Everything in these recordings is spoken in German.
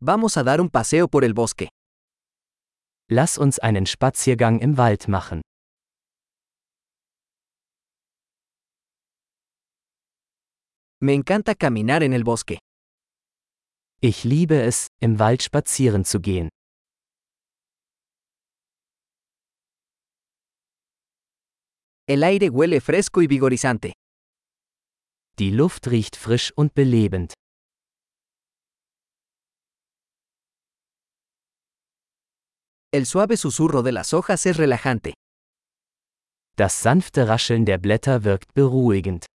Vamos a dar un paseo por el bosque. Lass uns einen Spaziergang im Wald machen. Me encanta caminar en el bosque. Ich liebe es, im Wald spazieren zu gehen. El aire huele fresco y vigorizante. Die Luft riecht frisch und belebend. El suave susurro de las hojas es relajante. Das sanfte Rascheln der Blätter wirkt beruhigend.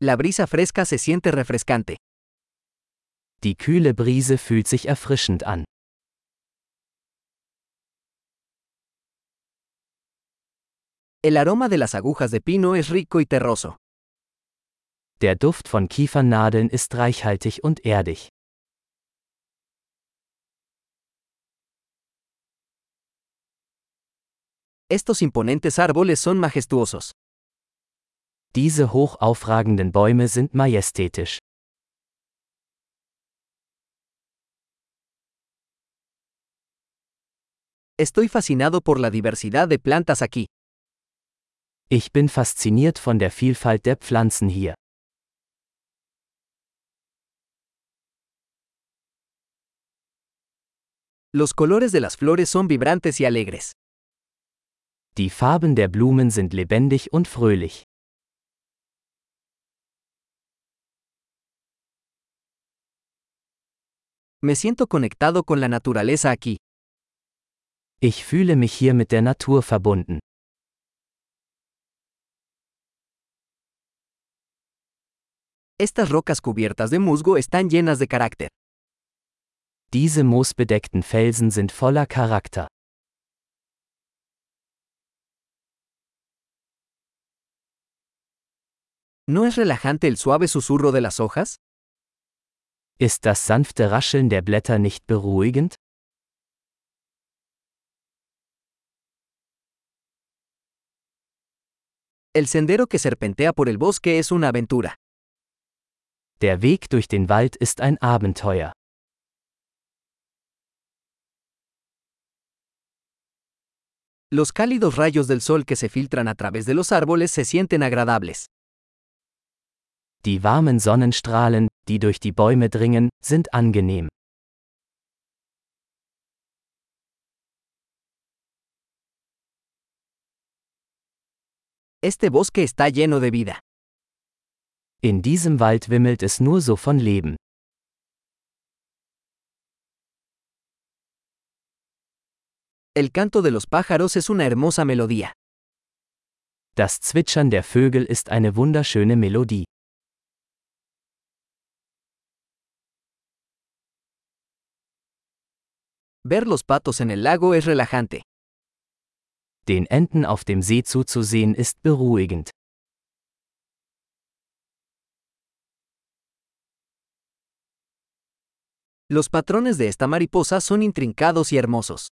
La brisa fresca se siente refrescante. Die kühle Brise fühlt sich erfrischend an. El aroma de las agujas de pino es rico y terroso. Der Duft von Kiefernadeln ist reichhaltig und erdig. Estos imponentes árboles son majestuosos. Diese hoch aufragenden Bäume sind majestätisch. Estoy fascinado por la diversidad de plantas aquí. Ich bin fasziniert von der Vielfalt der Pflanzen hier. Los colores de las flores son vibrantes y alegres. Die Farben der Blumen sind lebendig und fröhlich. Me siento conectado con la naturaleza aquí. Ich fühle mich hier mit der Natur verbunden. Estas rocas cubiertas de musgo están llenas de carácter. Diese moosbedeckten Felsen sind voller Charakter. ¿No es relajante el suave susurro de las hojas? Ist das sanfte Rascheln der Blätter nicht beruhigend? El sendero que serpentea por el bosque es una aventura. Der Weg durch den Wald ist ein Abenteuer. Los cálidos rayos del sol que se filtran a través de los árboles se sienten agradables. Die warmen Sonnenstrahlen, die durch die Bäume dringen, sind angenehm. Este bosque está lleno de vida. In diesem Wald wimmelt es nur so von Leben. El canto de los pájaros es una hermosa melodía. Das Zwitschern der Vögel ist eine wunderschöne Melodie. Ver los patos en el lago es relajante. Den Enten auf dem See zuzusehen ist beruhigend. Los patrones de esta mariposa son intrincados y hermosos.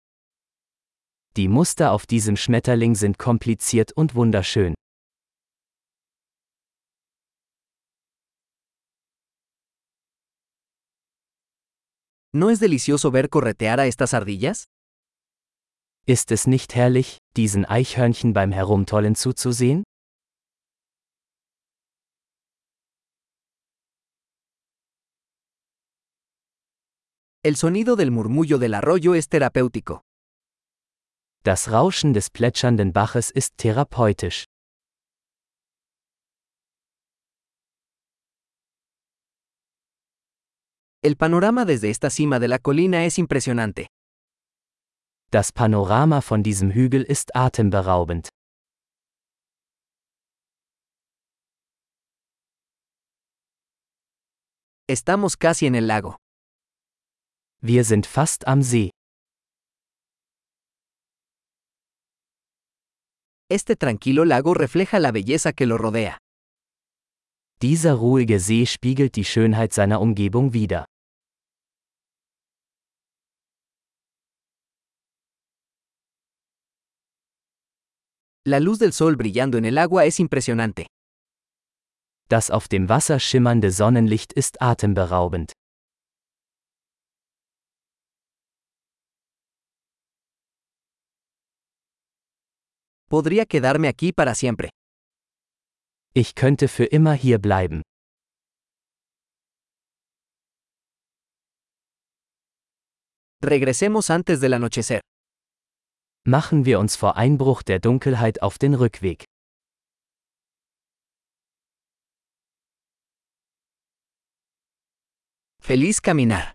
Die Muster auf diesem Schmetterling sind kompliziert und wunderschön. ¿No es delicioso ver corretear a estas ardillas? Ist es nicht herrlich, diesen Eichhörnchen beim Herumtollen zuzusehen? El sonido del murmullo del arroyo es terapéutico. Das Rauschen des plätschernden Baches ist therapeutisch. El panorama desde esta cima de la colina es impresionante. Das Panorama von diesem Hügel ist atemberaubend. Estamos casi en el lago. Wir sind fast am See. Este tranquilo lago refleja la belleza que lo rodea. Dieser ruhige See spiegelt die Schönheit seiner Umgebung wider. La luz del sol brillando en el agua es impresionante. Das auf dem Wasser schimmernde Sonnenlicht ist atemberaubend. Podría quedarme aquí para siempre. Ich könnte für immer hier bleiben. Regresemos antes del anochecer. Machen wir uns vor Einbruch der Dunkelheit auf den Rückweg. Feliz caminar.